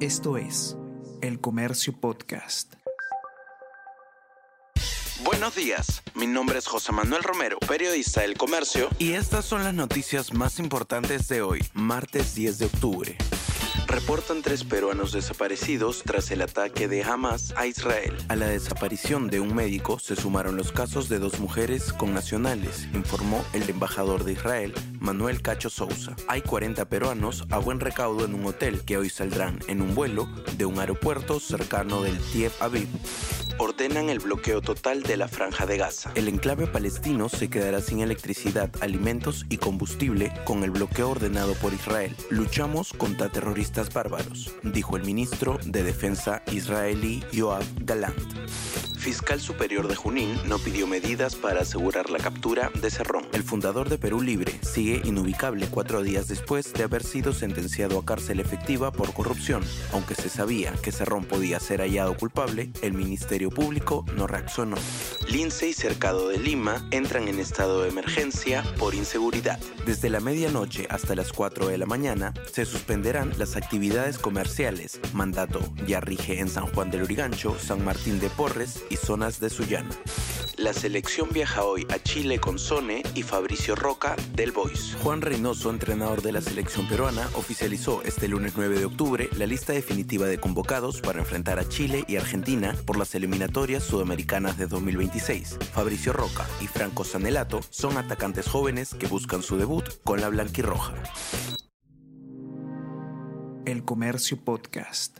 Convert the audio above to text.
Esto es El Comercio Podcast. Buenos días, mi nombre es José Manuel Romero, periodista del Comercio, y estas son las noticias más importantes de hoy, martes 10 de octubre. Reportan tres peruanos desaparecidos tras el ataque de Hamas a Israel. A la desaparición de un médico se sumaron los casos de dos mujeres con nacionales, informó el embajador de Israel, Manuel Cacho Sousa. Hay 40 peruanos a buen recaudo en un hotel que hoy saldrán en un vuelo de un aeropuerto cercano del Tel Aviv ordenan el bloqueo total de la franja de Gaza. El enclave palestino se quedará sin electricidad, alimentos y combustible con el bloqueo ordenado por Israel. Luchamos contra terroristas bárbaros, dijo el ministro de Defensa israelí Yoav Galant fiscal superior de Junín no pidió medidas para asegurar la captura de Cerrón. El fundador de Perú Libre sigue inubicable cuatro días después de haber sido sentenciado a cárcel efectiva por corrupción. Aunque se sabía que Cerrón podía ser hallado culpable, el Ministerio Público no reaccionó. Lince y Cercado de Lima entran en estado de emergencia por inseguridad. Desde la medianoche hasta las 4 de la mañana se suspenderán las actividades comerciales. Mandato ya rige en San Juan del Urigancho, San Martín de Porres y zonas de Sullana. La selección viaja hoy a Chile con Sone y Fabricio Roca del Boys. Juan Reynoso, entrenador de la selección peruana, oficializó este lunes 9 de octubre la lista definitiva de convocados para enfrentar a Chile y Argentina por las eliminatorias sudamericanas de 2026. Fabricio Roca y Franco Sanelato son atacantes jóvenes que buscan su debut con la blanquirroja. El Comercio Podcast.